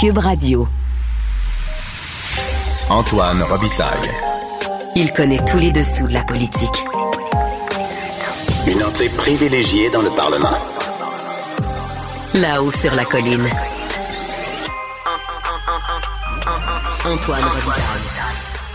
Cube Radio. Antoine Robitaille. Il connaît tous les dessous de la politique. Une entrée privilégiée dans le Parlement. Là-haut sur la colline. Antoine Robitaille.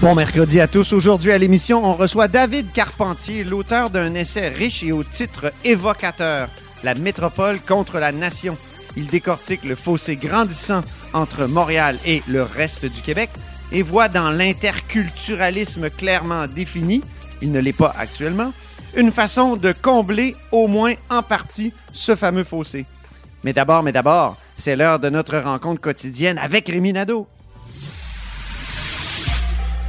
Bon mercredi à tous. Aujourd'hui à l'émission, on reçoit David Carpentier, l'auteur d'un essai riche et au titre évocateur, La métropole contre la nation. Il décortique le fossé grandissant entre Montréal et le reste du Québec et voit dans l'interculturalisme clairement défini, il ne l'est pas actuellement, une façon de combler au moins en partie ce fameux fossé. Mais d'abord, mais d'abord, c'est l'heure de notre rencontre quotidienne avec Rémi Nadeau.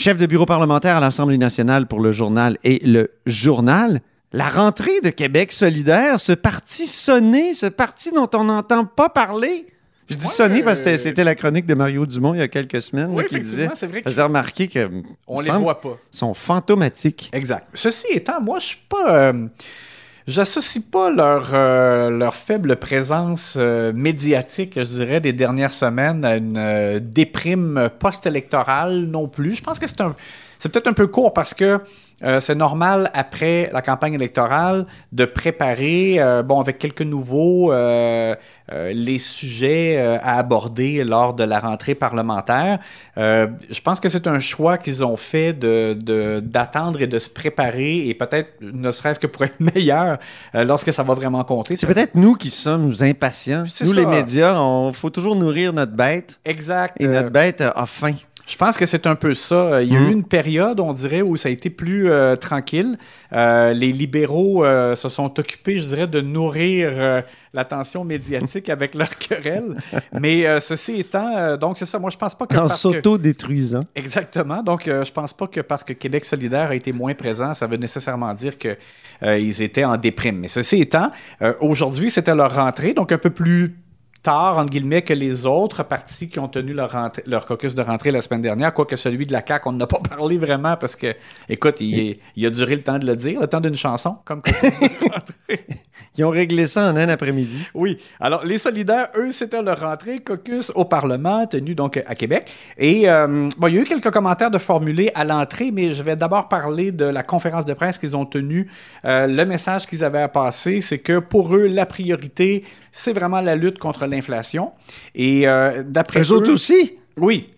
Chef de bureau parlementaire à l'Assemblée nationale pour le journal et le journal. La rentrée de Québec solidaire, ce parti sonné, ce parti dont on n'entend pas parler. Je dis Ouais. sonné parce que c'était- la chronique de Mario Dumont il y a quelques semaines Oui, là, qui disait, c'est vrai que- remarquer que On les voit pas. sont fantomatiques. Exact. Ceci étant, moi, je suis pas. euh, J'associe pas leur, euh, leur faible présence euh, médiatique, je dirais, des dernières semaines à une euh, déprime post-électorale non plus. Je pense que c'est un. C'est peut-être un peu court parce que euh, c'est normal après la campagne électorale de préparer, euh, bon, avec quelques nouveaux, euh, euh, les sujets euh, à aborder lors de la rentrée parlementaire. Euh, je pense que c'est un choix qu'ils ont fait de, de- d'attendre et de se préparer et peut-être ne serait-ce que pour être meilleur lorsque ça va vraiment compter. C'est peut-être nous qui sommes impatients. Nous, ça. les médias, il faut toujours nourrir notre bête. Exact. Et notre bête a faim. Je pense que c'est un peu ça. Il y a eu une période, on dirait, où ça a été plus euh, tranquille. Euh, les libéraux euh, se sont occupés, je dirais, de nourrir euh, l'attention médiatique avec leurs querelles. Mais euh, ceci étant, euh, donc c'est ça. Moi, je pense pas que En parce que- s'auto-détruisant. Exactement. Donc, euh, je pense pas que parce que Québec solidaire a été moins présent, ça veut nécessairement dire que euh, ils étaient en déprime. Mais ceci étant, euh, aujourd'hui, c'était leur rentrée, donc un peu plus tard, entre guillemets, que les autres partis qui ont tenu leur, rentrée- leur caucus de rentrée la semaine dernière, quoique celui de la CAQ, on n'a pas parlé vraiment parce que, écoute, il, il a duré le temps de le dire, le temps d'une chanson, comme. Ils ont réglé ça en un après-midi. Oui. Alors, les solidaires, eux, c'était leur rentrée caucus au Parlement, tenu donc à Québec. Et euh, bon, il y a eu quelques commentaires de formulés à l'entrée, mais je vais d'abord parler de la conférence de presse qu'ils ont tenue. Euh, le message qu'ils avaient à passer, c'est que pour eux, la priorité, c'est vraiment la lutte contre l'inflation. Et euh, d'après Eux autres aussi? oui.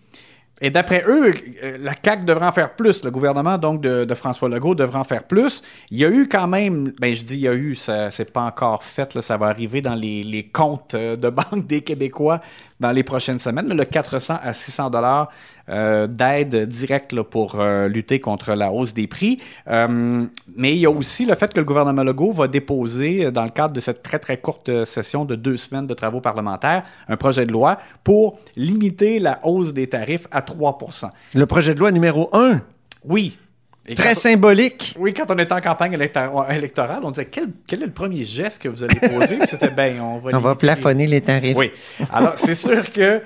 Et d'après eux, euh, la CAQ devrait en faire plus. Le gouvernement donc de, de François Legault devrait en faire plus. Il y a eu quand même, ben je dis il y a eu, ça c'est pas encore fait, là, ça va arriver dans les, les comptes euh, de banque des Québécois dans les prochaines semaines, mais le 400 à 600 dollars euh, d'aide directe là, pour euh, lutter contre la hausse des prix. Euh, mais il y a aussi le fait que le gouvernement Legault va déposer, dans le cadre de cette très très courte session de deux semaines de travaux parlementaires, un projet de loi pour limiter la hausse des tarifs à 3 Le projet de loi numéro 1, Oui. Et très symbolique. oui, quand on était en campagne élector- électorale, on disait quel, quel est le premier geste que vous allez poser? Puis c'était ben, on va On va plafonner les tarifs. oui. Alors, c'est sûr que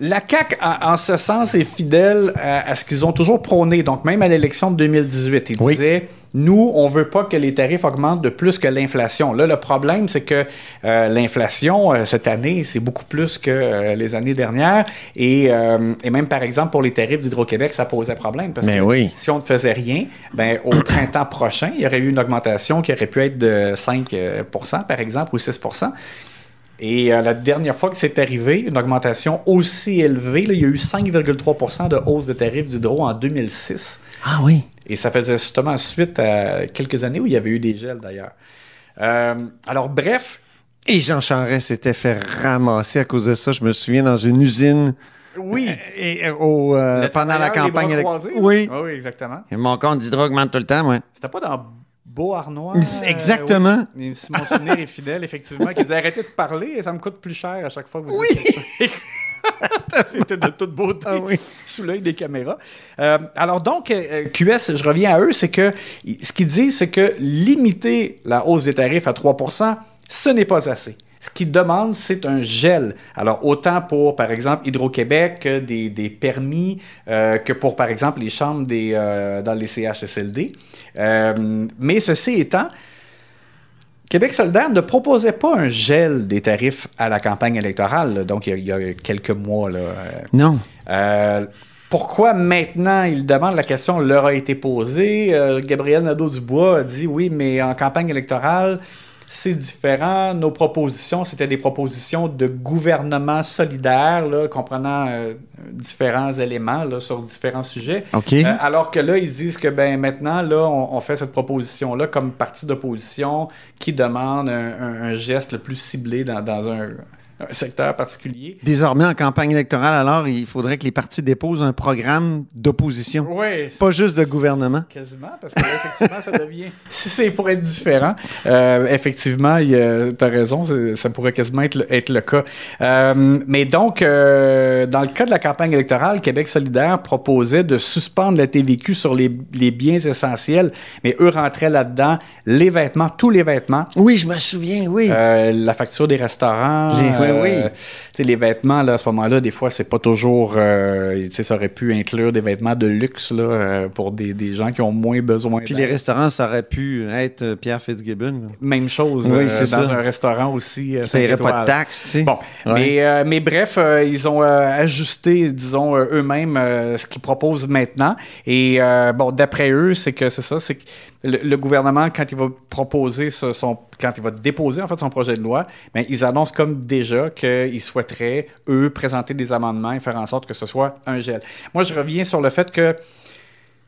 la CAQ, en, ce sens, est fidèle à, à ce qu'ils ont toujours prôné. Donc, même à l'élection de 2018, ils Oui. disaient nous, on veut pas que les tarifs augmentent de plus que l'inflation. Là, le problème, c'est que euh, l'inflation, euh, cette année, c'est beaucoup plus que euh, les années dernières. Et, euh, et même, par exemple, pour les tarifs d'Hydro-Québec, ça posait problème. Parce Mais que oui. si on ne faisait rien, ben, au printemps prochain, il y aurait eu une augmentation qui aurait pu être de 5% euh, par exemple, ou 6 et euh, la dernière fois que c'est arrivé, une augmentation aussi élevée, là, il y a eu 5,3% de hausse de tarifs d'hydro en 2006. Ah oui. Et ça faisait justement suite à quelques années où il y avait eu des gels d'ailleurs. Euh, alors, bref, Et Jean Charest s'était fait ramasser à cause de ça. Je me souviens dans une usine oui. et, et au, euh, Le pendant la campagne. croisés. Oui. Ah oui, exactement. Et mon compte d'hydro augmente tout le temps, moi. C'était pas dans Mais c'est exactement. oui. Mais si mon souvenir est fidèle, effectivement, qu'ils aient arrêté de parler et ça me coûte plus cher à chaque fois que vous dites quelque chose. C'était de toute beauté Ah oui. sous l'œil des caméras. Euh, alors donc, euh, QS, je reviens à eux, c'est que ce qu'ils disent, c'est que limiter la hausse des tarifs à 3% ce n'est pas assez. Ce qu'ils demandent, c'est un gel. Alors, autant pour, par exemple, Hydro-Québec, que des, des permis, euh, que pour, par exemple, les chambres des, euh, dans les CHSLD. Euh, mais ceci étant, Québec solidaire ne proposait pas un gel des tarifs à la campagne électorale, donc il y, a, il y a quelques mois. Là, euh, Non. euh, pourquoi maintenant il demande la question leur a été posée Euh, Gabriel Nadeau-Dubois a dit oui, mais en campagne électorale, c'est différent. Nos propositions, c'était des propositions de gouvernement solidaire, là, comprenant euh, différents éléments là, sur différents sujets. OK. Euh, alors que là, ils disent que ben maintenant, là, on, on fait cette proposition-là comme parti d'opposition qui demande un, un- un geste le plus ciblé dans, dans un, un secteur particulier. Désormais, en campagne électorale, alors, il faudrait que les partis déposent un programme d'opposition. Oui, Pas juste de gouvernement. Quasiment, parce que là, effectivement, ça devient. Si c'est pour être différent, euh, effectivement, tu as raison, ça pourrait quasiment être le, être le cas. Euh, mais donc, euh, dans le cas de la campagne électorale, Québec solidaire proposait de suspendre la TVQ sur les, les biens essentiels, mais eux rentraient là-dedans les vêtements, tous les vêtements. Oui, je me souviens, oui. Euh, la facture des restaurants. Les- oui, euh, oui. les vêtements, là, à ce moment-là, des fois, c'est pas toujours. euh, ça aurait pu inclure des vêtements de luxe là, euh, pour des, des gens qui ont moins besoin. Puis les restaurants, ça aurait pu être Pierre Fitzgibbon. Même chose Oui, c'est dans ça. un restaurant aussi. Ça cinq irait pas de taxes, tu sais. Bon, Ouais. mais, mais bref, ils ont ajusté, disons, eux-mêmes ce qu'ils proposent maintenant. Et bon, d'après eux, c'est que c'est ça, c'est que le, le gouvernement, quand il va proposer ce- son, quand il va déposer en fait son projet de loi, ben, ils annoncent comme déjà qu'ils souhaiteraient, eux, présenter des amendements et faire en sorte que ce soit un gel. Moi, je reviens sur le fait que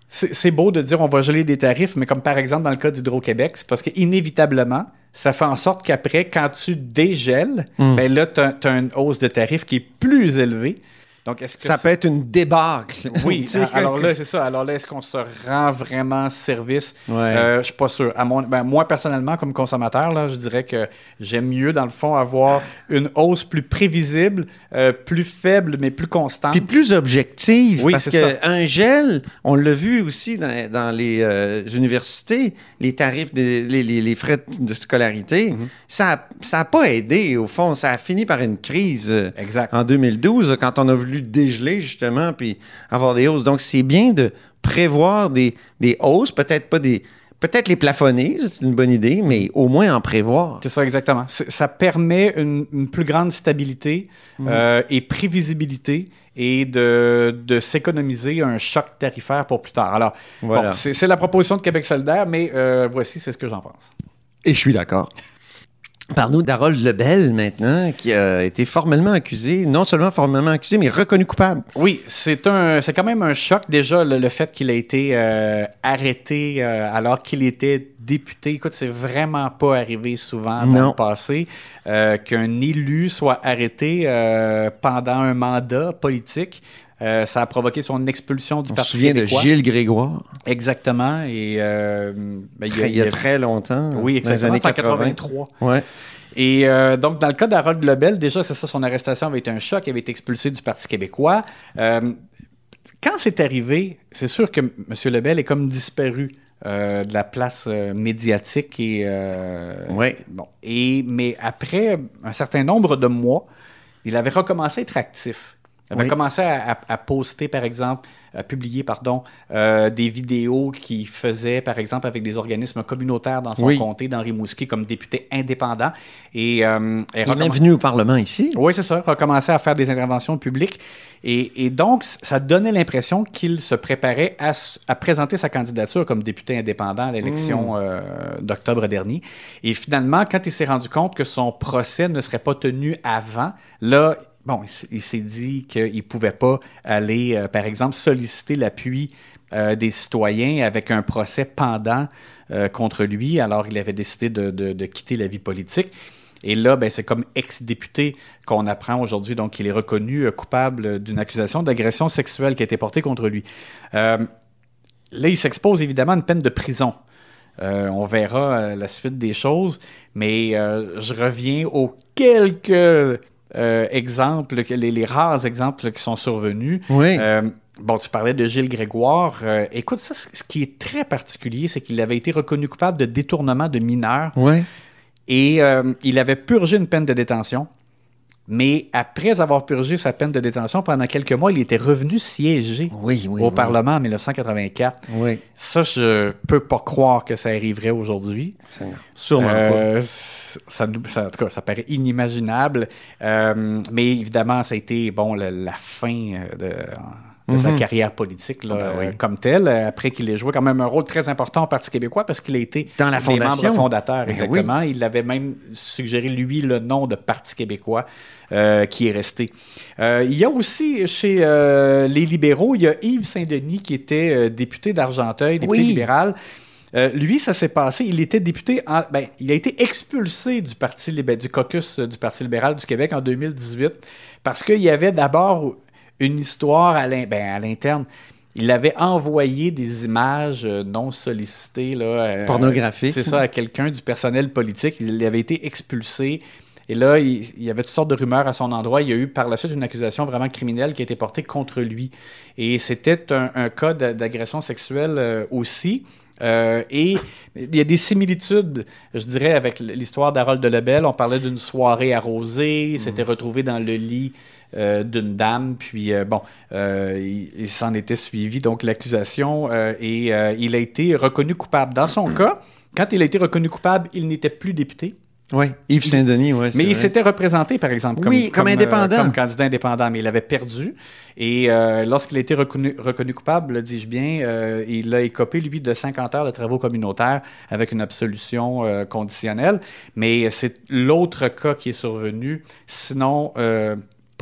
c'est beau de dire on va geler des tarifs, mais comme par exemple dans le cas d'Hydro-Québec, c'est parce qu'inévitablement, ça fait en sorte qu'après, quand tu dégèles, ben là, tu as, une hausse de tarifs qui est plus élevée. Donc, est-ce que Ça peut être une débâcle. oui, alors là, c'est ça. Alors là, est-ce qu'on se rend vraiment service? Ouais. Euh, je suis pas sûr. À mon, ben, moi, personnellement, comme consommateur, là, je dirais que j'aime mieux, dans le fond, avoir une hausse plus prévisible, euh, plus faible, mais plus constante. Puis plus objective, Oui, parce qu'un gel, on l'a vu aussi dans, dans les euh, universités, les tarifs, des, les, les- les frais de scolarité, Mhm. ça n'a pas aidé, au fond. Ça a fini par une crise euh, Exact. en 2012, quand on a voulu dégeler, justement, puis avoir des hausses. Donc, c'est bien de prévoir des, des hausses, peut-être pas des... Peut-être les plafonner, c'est une bonne idée, mais au moins en prévoir. C'est ça, exactement. C'est- Ça permet une, une plus grande stabilité euh, et prévisibilité et de, de s'économiser un choc tarifaire pour plus tard. Alors, Voilà. bon, c'est c'est la proposition de Québec solidaire, mais euh, voici, c'est ce que j'en pense. Et je suis d'accord. Parle-nous d'Harold Lebel maintenant, qui a été formellement accusé, non seulement formellement accusé, mais reconnu coupable. Oui, c'est un, c'est quand même un choc déjà le, le fait qu'il a été euh, arrêté euh, alors qu'il était député. Écoute, c'est vraiment pas arrivé souvent dans Non. le passé euh, qu'un élu soit arrêté pendant un mandat politique. Euh, ça a provoqué son expulsion du On se Parti souvient de québécois. Gilles Grégoire, Exactement. Et euh, ben, il y a très longtemps. oui, dans les exactement. années C'est en 80. 83. Ouais. Et euh, donc, dans le cas d'Harold Lebel, déjà, c'est ça, son arrestation avait été un choc. Il avait été expulsé du Parti québécois. Quand c'est arrivé, c'est sûr que M. Lebel est comme disparu euh, de la place euh, médiatique. Et, euh, Ouais. bon, et, mais après un certain nombre de mois, il avait recommencé à être actif. Il avait Oui. commencé à, à- à poster, par exemple, à publier, pardon, euh, des vidéos qu'il faisait, par exemple, avec des organismes communautaires dans son Oui. comté d'Henri Mousquet comme député indépendant. Et, euh, Il est même venu au Parlement ici. oui, c'est ça. Recommencer à faire des interventions publiques. Et, et donc, ça donnait l'impression qu'il se préparait à, présenter sa candidature comme député indépendant à l'élection euh, d'octobre dernier. Et finalement, quand il s'est rendu compte que son procès ne serait pas tenu avant, là, bon, il s'est dit qu'il ne pouvait pas aller, euh, par exemple, solliciter l'appui euh, des citoyens avec un procès pendant euh, contre lui. Alors, il avait décidé de- quitter la vie politique. Et là, ben, c'est comme ex-député qu'on apprend aujourd'hui, donc il est reconnu coupable d'une accusation d'agression sexuelle qui a été portée contre lui. Là, il s'expose évidemment à une peine de prison. On verra la suite des choses, mais je reviens aux quelques euh, exemples, les, les rares exemples qui sont survenus. Oui. Euh, bon, tu parlais de Gilles Grégoire. Euh, écoute, ça, ce qui est très particulier, c'est qu'il avait été reconnu coupable de détournement de mineurs Oui. et euh, il avait purgé une peine de détention. Mais après avoir purgé sa peine de détention, pendant quelques mois, il était revenu siéger Oui, oui. au oui. Parlement en 1984. Oui. Ça, je peux pas croire que ça arriverait aujourd'hui. Sûrement Euh, c- ça, en tout cas, ça paraît inimaginable. Euh, mais évidemment, ça a été bon, la, la fin euh, de, sa carrière politique là, Ah ben oui. euh, comme telle, euh, après qu'il ait joué quand même un rôle très important au Parti québécois parce qu'il a été Dans la des fondation. membres fondateurs, Ben exactement. Il avait même suggéré, lui, le nom de Parti québécois euh, qui est resté. Euh, il y a aussi chez les libéraux, il y a Yves Saint-Denis qui était député d'Argenteuil, député Oui. libéral. Euh, lui, ça s'est passé. Il était député. En, ben, il a été expulsé du parti du caucus du Parti libéral du Québec en 2018 parce qu'il y avait d'abord une histoire à ben, à l'interne. Il avait envoyé des images euh, non sollicitées là, euh, Pornographiques. C'est ça à quelqu'un du personnel politique. Il avait été expulsé. Et là, il, il y avait toutes sortes de rumeurs à son endroit. Il y a eu par la suite une accusation vraiment criminelle qui a été portée contre lui. Et c'était un, un cas d'a- d'agression sexuelle euh, aussi. Euh, et il y a des similitudes, je dirais, avec l'histoire d'Harold de Lebel. On parlait d'une soirée arrosée, il s'était retrouvé dans le lit euh, d'une dame, puis euh, bon, euh, il, il s'en était suivi donc l'accusation et il a été reconnu coupable. Dans son cas, quand il a été reconnu coupable, il n'était plus député. Oui. Yves Saint-Denis, oui. Mais il s'était représenté, par exemple, comme, Oui, comme indépendant. euh, comme candidat indépendant, mais il avait perdu. Et euh, lorsqu'il a été reconnu, reconnu coupable, dis-je bien, euh, il a écopé, lui, de 50 heures de travaux communautaires avec une absolution conditionnelle. Mais c'est l'autre cas qui est survenu. Sinon,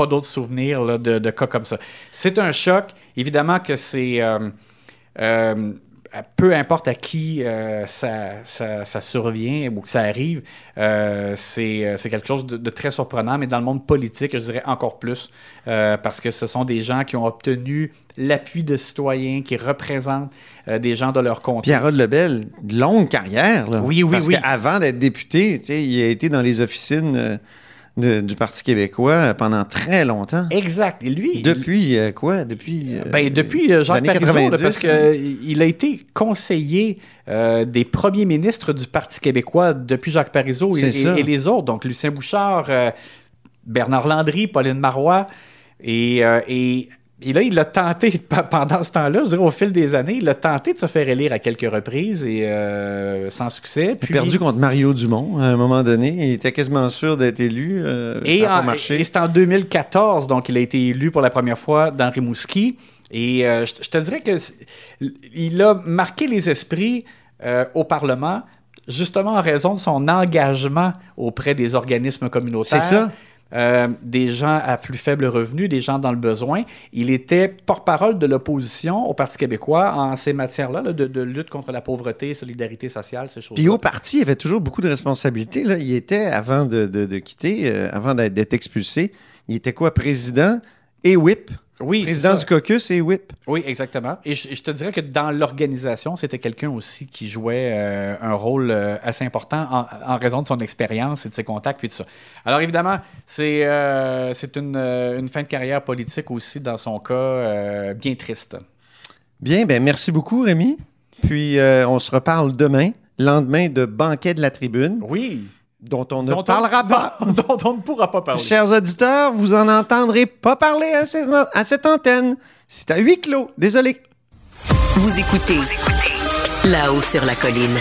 pas d'autres souvenirs là, de, de cas comme ça. C'est un choc. Évidemment que c'est... euh, euh, peu importe à qui euh, ça, ça, ça survient ou que ça arrive, euh, c'est quelque chose de, de très surprenant, mais dans le monde politique, je dirais encore plus, euh, parce que ce sont des gens qui ont obtenu l'appui de citoyens, qui représentent des gens de leur comté. Pierre Lebel, longue carrière. Là. Oui, oui, Parce oui. qu'avant d'être député, tu sais, il a été dans les officines de- du Parti québécois euh, pendant très longtemps. Exact. Et lui, Depuis euh, quoi? Depuis. euh, Ben, depuis euh, Jacques Parizeau, là, 90, parce qu'il a été conseiller euh, des premiers ministres du Parti québécois depuis Jacques Parizeau et, les autres. Donc, Lucien Bouchard, euh, Bernard Landry, Pauline Marois. Et, euh, et, et là, il a tenté, pendant ce temps-là, je dirais au fil des années, il a tenté de se faire élire à quelques reprises et euh, sans succès. Il a perdu contre Mario Dumont à un moment donné. Il était quasiment sûr d'être élu. euh, Et, ça pas en- marché. et c'est en 2014, donc il a été élu pour la première fois dans Rimouski. Et euh, je, je te dirais que il a marqué les esprits au Parlement, justement en raison de son engagement auprès des organismes communautaires. C'est ça. Euh, des gens à plus faible revenu, des gens dans le besoin. Il était porte-parole de l'opposition au Parti québécois en ces matières-là, là, de, lutte contre la pauvreté, solidarité sociale, ces choses-là. Puis au parti, il avait toujours beaucoup de responsabilités. Il était, avant de, quitter, euh, avant d'être expulsé, il était quoi? Président et whip. Oui, Président du caucus et whip. Oui, exactement. Et je, je te dirais que dans l'organisation, c'était quelqu'un aussi qui jouait euh, un rôle euh, assez important en, en raison de son expérience et de ses contacts puis tout ça. Alors évidemment, c'est euh, une, une fin de carrière politique aussi dans son cas bien triste. Bien, ben merci beaucoup, Rémi. Puis on se reparle demain, lendemain de Banquet de la Tribune, Oui. Dont on ne Dont on- parlera pas. dont on ne pourra pas parler. Chers auditeurs, vous en entendrez pas parler à cette, à cette antenne. C'est à huis clos. Désolé. Vous écoutez là-haut sur la colline.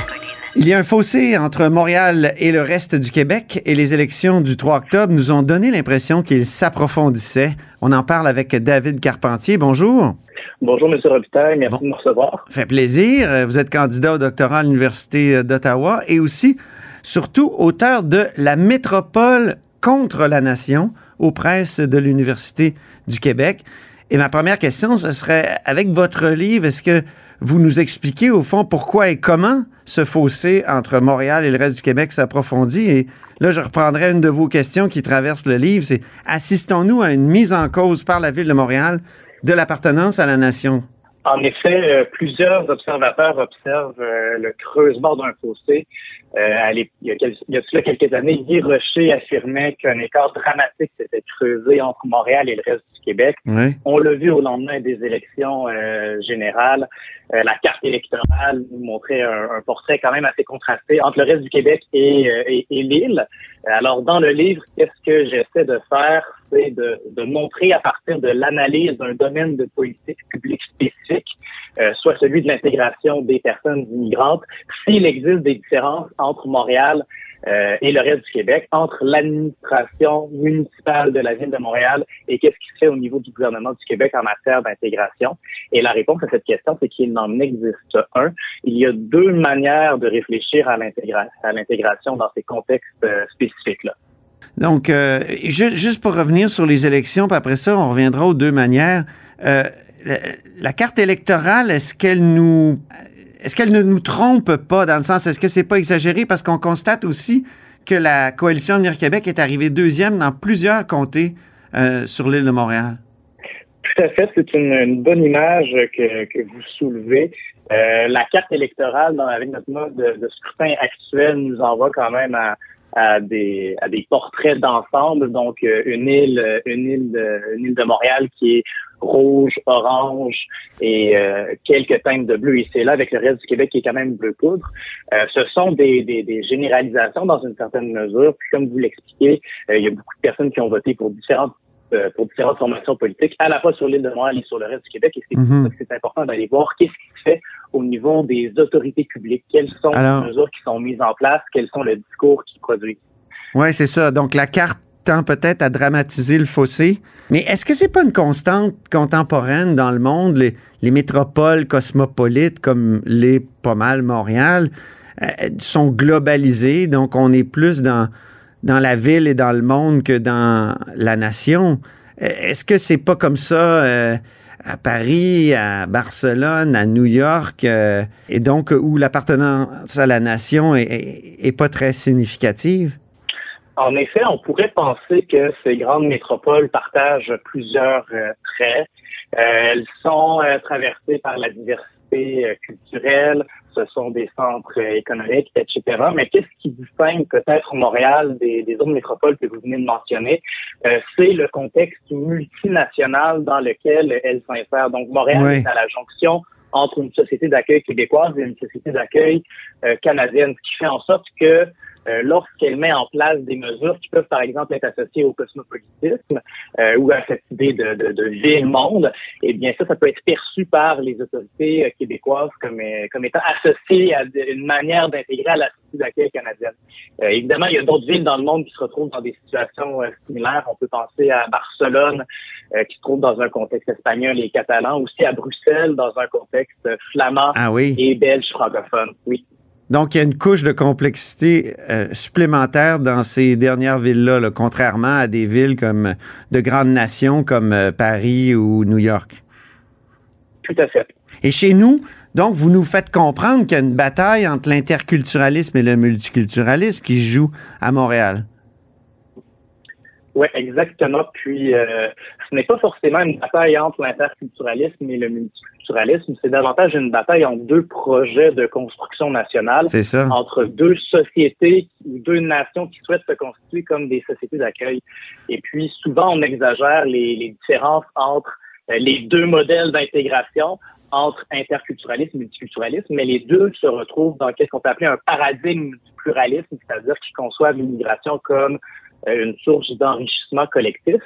Il y a un fossé entre Montréal et le reste du Québec et les élections du 3 octobre nous ont donné l'impression qu'il s'approfondissait. On en parle avec David Carpentier. Bonjour. Bonjour, M. Robitaille. Merci Bon. de me recevoir. Fait plaisir. Vous êtes candidat au doctorat à l'Université d'Ottawa et aussi, surtout, auteur de La métropole contre la nation aux presses de l'Université du Québec. Et ma première question, ce serait, avec votre livre, est-ce que vous nous expliquez au fond pourquoi et comment ce fossé entre Montréal et le reste du Québec s'approfondit? Et là, je reprendrai une de vos questions qui traverse le livre, c'est assistons-nous à une mise en cause par la Ville de Montréal de l'appartenance à la nation? En effet, euh, plusieurs observateurs observent euh, le creusement d'un fossé. Euh, il, y a, a quelques années, Guy Rocher affirmait qu'un écart dramatique s'était creusé entre Montréal et le reste du Québec. On l'a vu au lendemain des élections générales. la carte électorale nous montrait un, portrait quand même assez contrasté entre le reste du Québec et, et l'île. Alors, dans le livre, qu'est-ce que j'essaie de faire? C'est de, de montrer à partir de l'analyse d'un domaine de politique publique euh, soit celui de l'intégration des personnes immigrantes, s'il existe des différences entre Montréal euh, et le reste du Québec, entre l'administration municipale de la ville de Montréal et qu'est-ce qui se fait au niveau du gouvernement du Québec en matière d'intégration. Et la réponse à cette question, c'est qu'il n'en existe un. Il y a deux manières de réfléchir à l'intégration dans ces contextes euh, spécifiques-là. Donc, juste pour revenir sur les élections, puis après ça, on reviendra aux deux manières la carte électorale, est-ce qu'elle nous est-ce qu'elle ne nous trompe pas dans le sens, est-ce que c'est pas exagéré? Parce qu'on constate aussi que la coalition Avenir Québec est arrivée deuxième dans plusieurs comtés euh, sur l'île de Montréal? Tout à fait, c'est une, bonne image que, vous soulevez. Euh, la carte électorale, avec notre mode de, scrutin actuel, nous envoie quand même à, à des à des portraits d'ensemble. Donc euh, une île une île de, une île de Montréal qui est rouge orange et euh, quelques teintes de bleu. Ici et là avec le reste du Québec qui est quand même bleu poudre. Euh, ce sont des, des, des, généralisations dans une certaine mesure. Puis comme vous l'expliquez il y a beaucoup de personnes qui ont voté pour différentes euh, pour différentes formations politiques, à la fois sur l'île de Montréal et sur le reste du Québec. Et c'est mm c'est important d'aller voir qu'est-ce qui se fait au niveau des autorités publiques, quelles sont les mesures qui sont mises en place, quels sont les discours qui produisent. Oui, c'est ça. Donc la carte tend peut-être à dramatiser le fossé. Mais est-ce que c'est pas une constante contemporaine dans le monde, les, les métropoles cosmopolites comme les pas mal Montréal euh, sont globalisées, donc on est plus dans dans la ville et dans le monde que dans la nation. Est-ce que c'est pas comme ça euh, à Paris, à Barcelone, à New York, euh, et donc où l'appartenance à la nation est, pas très significative? En effet, on pourrait penser que ces grandes métropoles partagent plusieurs euh, traits. elles sont traversées par la diversité culturelle, ce sont des centres économiques, etc. Mais qu'est-ce qui distingue peut-être Montréal des, autres métropoles que vous venez de mentionner? Euh, c'est le contexte multinational dans lequel elle s'insère. Donc, Montréal est à la jonction entre une société d'accueil québécoise et une société d'accueil euh, canadienne, ce qui fait en sorte que euh, lorsqu'elle met en place des mesures qui peuvent, par exemple, être associées au cosmopolitisme euh, ou à cette idée de, de, de ville-monde, eh bien ça, ça peut être perçu par les autorités euh, québécoises comme, comme étant associé à une manière d'intégrer à la société d'accueil canadienne. évidemment, il y a d'autres villes dans le monde qui se retrouvent dans des situations similaires. On peut penser à Barcelone, qui se trouve dans un contexte espagnol et catalan, aussi à Bruxelles, dans un contexte flamand ah oui. et belge francophone. Oui. Donc, il y a une couche de complexité euh, supplémentaire dans ces dernières villes-là, contrairement à des villes comme de grandes nations comme euh, Paris ou New York. Tout à fait. Et chez nous, donc, vous nous faites comprendre qu'il y a une bataille entre l'interculturalisme et le multiculturalisme qui se joue à Montréal. Oui, exactement. Puis, euh, ce n'est pas forcément une bataille entre l'interculturalisme et le multiculturalisme, c'est davantage une bataille entre deux projets de construction nationale, entre deux sociétés ou deux nations qui souhaitent se constituer comme des sociétés d'accueil. Et puis, souvent, on exagère les, les différences entre euh, les deux modèles d'intégration entre interculturalisme et multiculturalisme, mais les deux se retrouvent dans ce qu'on peut appeler un paradigme du pluralisme, c'est-à-dire qui conçoivent l'immigration comme une source d'enrichissement collectif.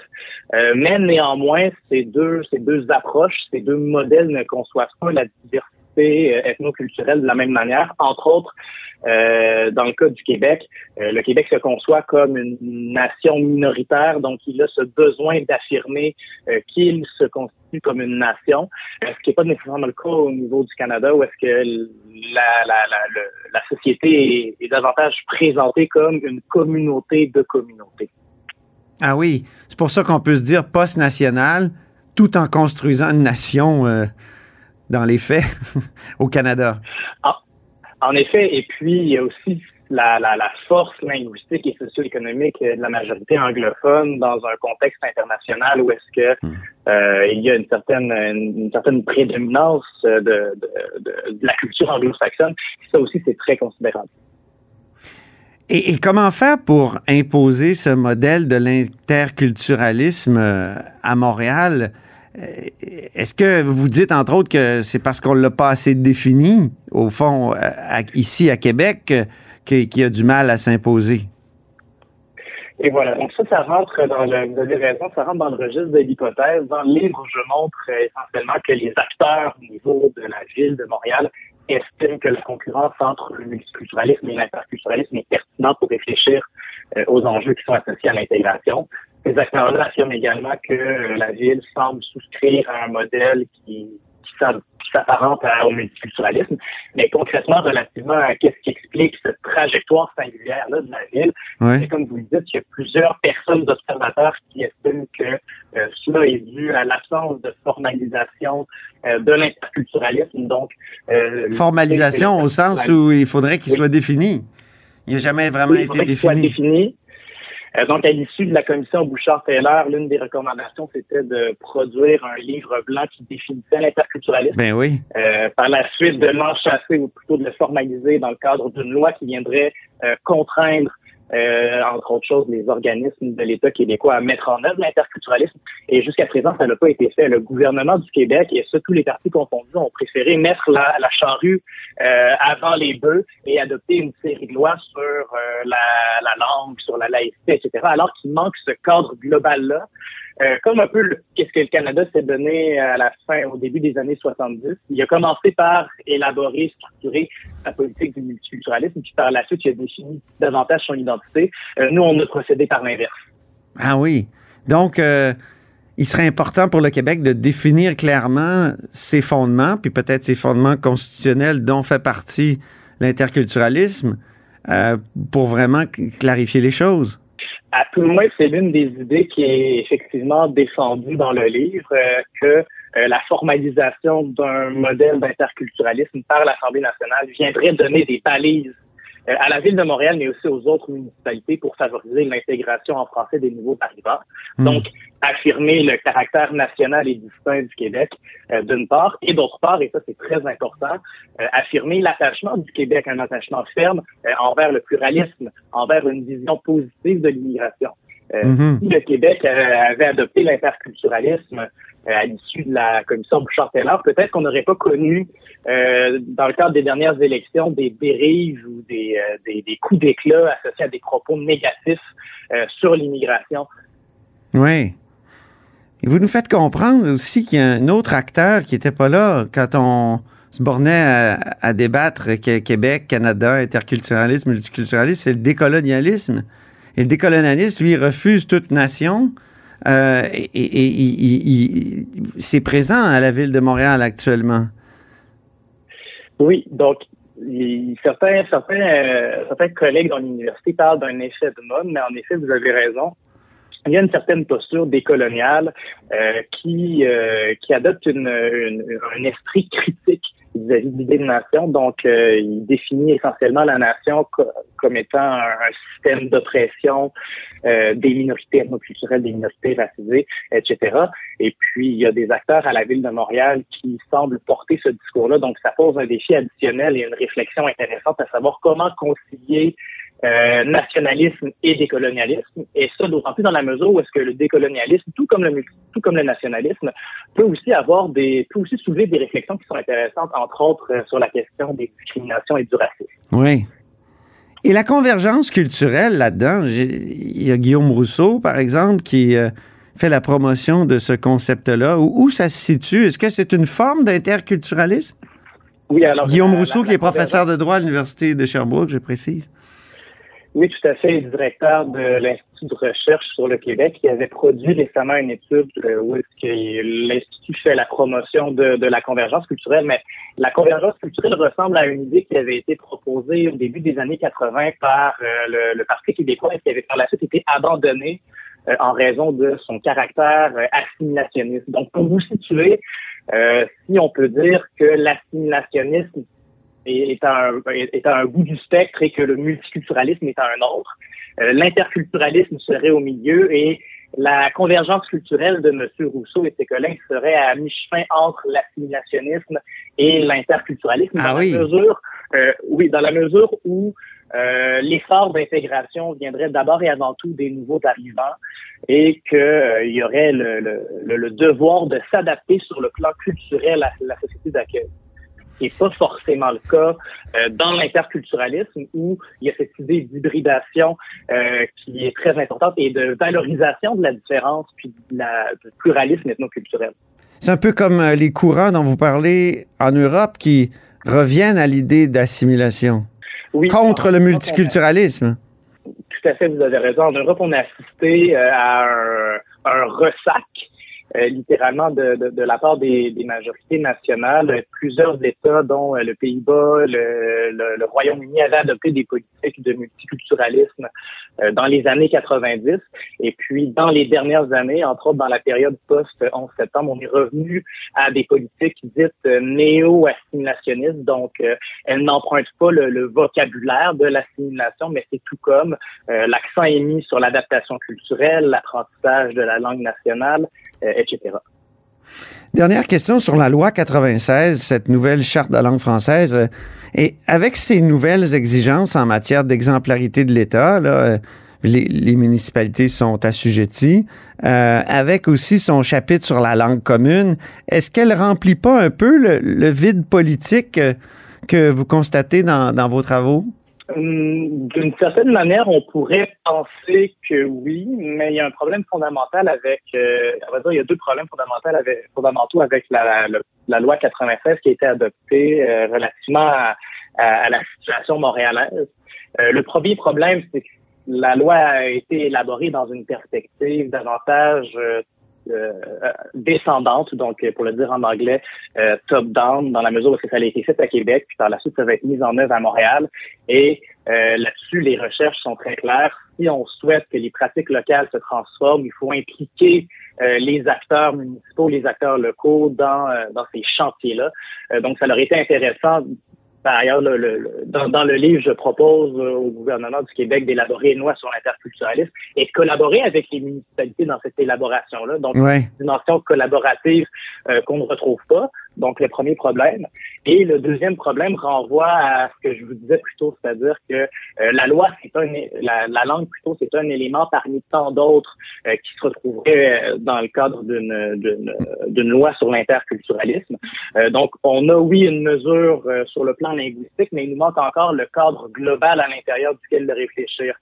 Euh, mais néanmoins, ces deux, ces deux approches, ces deux modèles ne conçoivent pas la diversité euh, ethno-culturelle de la même manière. Entre autres, euh, dans le cas du Québec, euh, le Québec se conçoit comme une nation minoritaire, donc il a ce besoin d'affirmer euh, qu'il se constitue comme une nation, ce qui n'est pas nécessairement le cas au niveau du Canada, où est-ce que la, société est, davantage présentée comme une communauté de communautés. Ah oui, c'est pour ça qu'on peut se dire post-national tout en construisant une nation dans les faits au Canada? Ah, en effet, et puis il y a aussi la, la, la force linguistique et socio-économique de la majorité anglophone dans un contexte international où est-ce que euh, il y a une certaine une, certaine prédominance de, de, de, de la culture anglo-saxonne. Ça aussi, c'est très considérable. Et, et, comment faire pour imposer ce modèle de l'interculturalisme euh, à Montréal? Euh, est-ce que vous dites, entre autres, que c'est parce qu'on l'a pas assez défini, au fond, à, ici à Québec, qu'il y a du mal à s'imposer? Et voilà, donc ça, ça rentre dans le, vous avez raison, ça rentre dans le registre de l'hypothèse. Dans le livre, je montre essentiellement que les acteurs au niveau de la ville de Montréal estiment que la concurrence entre le multiculturalisme et l'interculturalisme est pertinente pour réfléchir euh, aux enjeux qui sont associés à l'intégration. Ces acteurs-là affirment également que la ville semble souscrire à un modèle qui, qui s'apparente au multiculturalisme, mais concrètement, relativement à qu'est-ce qui explique cette trajectoire singulière-là de la ville, c'est comme vous le dites, il y a plusieurs personnes observateurs qui estiment que euh, cela est dû à l'absence de formalisation euh, de l'interculturalisme. Donc, euh, formalisation au sens où il faudrait qu'il soit défini. Il n'a jamais vraiment été défini. Euh, donc, à l'issue de la commission Bouchard-Taylor, l'une des recommandations, c'était de produire un livre blanc qui définissait l'interculturalisme. Ben oui. Euh, par la suite, de l'enchasser ou plutôt de le formaliser dans le cadre d'une loi qui viendrait euh, contraindre euh, entre autres choses, les organismes de l'État québécois à mettre en œuvre l'interculturalisme. Et jusqu'à présent, ça n'a pas été fait. Le gouvernement du Québec, et ça, tous les partis confondus, ont préféré mettre la, la charrue euh, avant les bœufs et adopter une série de lois sur euh, la, la langue, sur la laïcité, etc., alors qu'il manque ce cadre global-là euh, comme un peu qu'est-ce que le Canada s'est donné à la fin, au début des années 70. Il a commencé par élaborer, structurer sa politique du multiculturalisme, puis par la suite, il a défini davantage son identité. Euh, nous, on a procédé par l'inverse. Ah oui. Donc, euh, il serait important pour le Québec de définir clairement ses fondements, puis peut-être ses fondements constitutionnels dont fait partie l'interculturalisme, pour vraiment clarifier les choses à tout le moins, c'est l'une des idées qui est effectivement défendue dans le livre, euh, que euh, la formalisation d'un modèle d'interculturalisme par l'Assemblée nationale viendrait donner des balises à la ville de Montréal, mais aussi aux autres municipalités pour favoriser l'intégration en français des nouveaux arrivants. Hmm. Donc, affirmer le caractère national et distinct du Québec, euh, d'une part, et d'autre part, et ça c'est très important, euh, affirmer l'attachement du Québec, un attachement ferme envers le pluralisme, envers une vision positive de l'immigration. Mm-hmm. Si le Québec avait adopté l'interculturalisme euh, à l'issue de la commission Bouchard-Taylor, peut-être qu'on n'aurait pas connu, euh, dans le cadre des dernières élections, des dérives ou des, euh, des, des coups d'éclat associés à des propos négatifs sur l'immigration. Oui. Et vous nous faites comprendre aussi qu'il y a un autre acteur qui n'était pas là quand on se bornait à, à débattre Québec, Canada, interculturalisme, multiculturalisme, c'est le décolonialisme. Et le décolonialisme, lui, refuse toute nation. Euh, et, c'est présent à la ville de Montréal actuellement. Oui, donc certains, certains, euh, certains collègues dans l'université parlent d'un effet de mode, mais en effet, vous avez raison. Il y a une certaine posture décoloniale euh, qui, qui adopte un esprit critique vis-à-vis de l'idée de nation. Donc, euh, il définit essentiellement la nation comme étant un, système d'oppression euh, des minorités ethnoculturelles, des minorités racisées, etc. Et puis, il y a des acteurs à la ville de Montréal qui semblent porter ce discours-là. Donc, ça pose un défi additionnel et une réflexion intéressante à savoir comment concilier euh, nationalisme et décolonialisme. Et ça, d'autant plus dans la mesure où est-ce que le décolonialisme, tout comme le tout comme le nationalisme, peut aussi avoir des, peut aussi soulever des réflexions qui sont intéressantes, entre autres euh, sur la question des discriminations et du racisme. Oui. Et la convergence culturelle là-dedans, il y a Guillaume Rousseau, par exemple, qui euh, fait la promotion de ce concept-là. Où, où, ça se situe? Est-ce que c'est une forme d'interculturalisme? Oui, alors. Guillaume Rousseau, qui est professeur de droit à l'Université de Sherbrooke, je précise. Oui, tout à fait. directeur de l'Institut de recherche sur le Québec qui avait produit récemment une étude euh, où l'Institut fait la promotion de, la convergence culturelle. Mais la convergence culturelle ressemble à une idée qui avait été proposée au début des années 80 par euh, le, le, Parti québécois et qui avait par la suite été abandonnée euh, en raison de son caractère assimilationniste. Donc, pour vous situer, si on peut dire que l'assimilationnisme est, à un, est à un bout du spectre et que le multiculturalisme est à un autre. Euh, l'interculturalisme serait au milieu et la convergence culturelle de M. Rousseau et ses collègues serait à mi-chemin entre l'assimilationnisme et l'interculturalisme. Ah dans oui. La mesure, euh, oui, dans la mesure où euh, l'effort d'intégration viendrait d'abord et avant tout des nouveaux arrivants et qu'il euh, y aurait le, le, le, le devoir de s'adapter sur le plan culturel à la société d'accueil qui n'est pas forcément le cas euh, dans l'interculturalisme où il y a cette idée d'hybridation euh, qui est très importante et de valorisation de la différence puis de la, du pluralisme ethnoculturel. C'est un peu comme euh, les courants dont vous parlez en Europe qui reviennent à l'idée d'assimilation Oui, contre le multiculturalisme. Tout à fait, vous avez raison. En Europe, on a assisté à un, un ressac, euh, littéralement, de, de, de la part des, des majorités nationales. Plusieurs États, dont euh, le Pays-Bas, le, le, Royaume-Uni, avaient adopté des politiques de multiculturalisme euh, dans les années 90. Et puis, dans les dernières années, entre autres dans la période post-11 septembre, on est revenu à des politiques dites euh, néo-assimilationnistes. Donc, euh, elles n'empruntent pas le, le vocabulaire de l'assimilation, mais c'est tout comme euh, l'accent est mis sur l'adaptation culturelle, l'apprentissage de la langue nationale, euh, etc. Dernière question sur la loi 96, cette nouvelle charte de la langue française. euh, Et avec ces nouvelles exigences en matière d'exemplarité de l'État, euh, les, municipalités sont assujetties, euh, avec aussi son chapitre sur la langue commune, est-ce qu'elle remplit pas un peu le, vide politique euh, que vous constatez dans vos travaux? Hum, D'une certaine manière, on pourrait penser que oui, mais il y a un problème fondamental avec, euh, on va dire, il y a deux problèmes fondamentaux avec, fondamentaux avec la, loi 96 qui a été adoptée euh, relativement à, la situation montréalaise. Euh, le premier problème, c'est que la loi a été élaborée dans une perspective davantage euh, descendante, donc euh, pour le dire en anglais, euh, top-down, dans la mesure où ça a été fait à Québec, puis par la suite ça va être mis en œuvre à Montréal. Et euh, là-dessus, les recherches sont très claires. Si on souhaite que les pratiques locales se transforment, il faut impliquer euh, les acteurs municipaux, les acteurs locaux dans, euh, dans ces chantiers-là. Euh, donc, ça leur été intéressant par ailleurs, le, le, dans, dans le livre, je propose euh, au gouvernement du Québec d'élaborer une loi sur l'interculturalisme et de collaborer avec les municipalités dans cette élaboration-là. Donc, Ouais. une dimension collaborative euh, qu'on ne retrouve pas. Donc, le premier problème. Et le deuxième problème renvoie à ce que je vous disais plus tôt, c'est-à-dire que euh, la loi, c'est un, la, la langue plutôt, c'est un élément parmi tant d'autres euh, qui se retrouveraient euh, dans le cadre d'une loi sur l'interculturalisme. Euh, donc, on a oui une mesure euh, sur le plan linguistique, mais il nous manque encore le cadre global à l'intérieur duquel de réfléchir.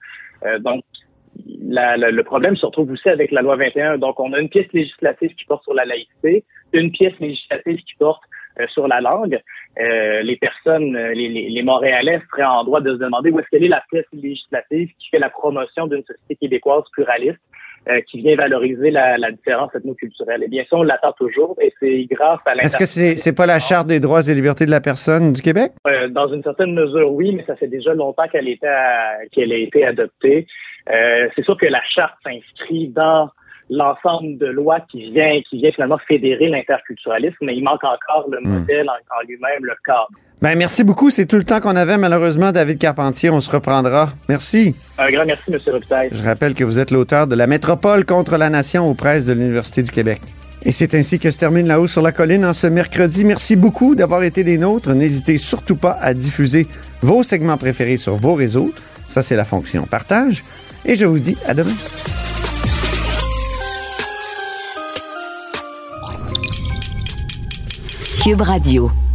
Euh, donc, la- le problème se retrouve aussi avec la loi 21. Donc, on a une pièce législative qui porte sur la laïcité, une pièce législative qui porte sur la langue. Euh, les personnes, euh, les, les, les Montréalais seraient en droit de se demander où est-ce qu'elle est la pièce législative qui fait la promotion d'une société québécoise pluraliste, euh, qui vient valoriser la, la différence ethnoculturelle. Eh bien, ça, on l'attend toujours et c'est grâce à Est-ce que c'est c'est pas la Charte des droits et libertés de la personne du Québec? euh, dans une certaine mesure, oui, mais ça fait déjà longtemps qu'elle était qu'elle a été adoptée. Euh, c'est sûr que la charte s'inscrit dans l'ensemble de lois qui vient qui vient finalement fédérer l'interculturalisme, mais il manque encore le modèle en, en lui-même, le cadre. Ben, merci beaucoup. C'est tout le temps qu'on avait, malheureusement, David Carpentier. On se reprendra. Merci. Un grand merci, M. Robitaille. Je rappelle que vous êtes l'auteur de La métropole contre la nation aux presses de l'Université du Québec. Et c'est ainsi que se termine La hausse sur la colline en ce mercredi. Merci beaucoup d'avoir été des nôtres. N'hésitez surtout pas à diffuser vos segments préférés sur vos réseaux. Ça, c'est la fonction partage. Et je vous dis à demain. Cube Radio.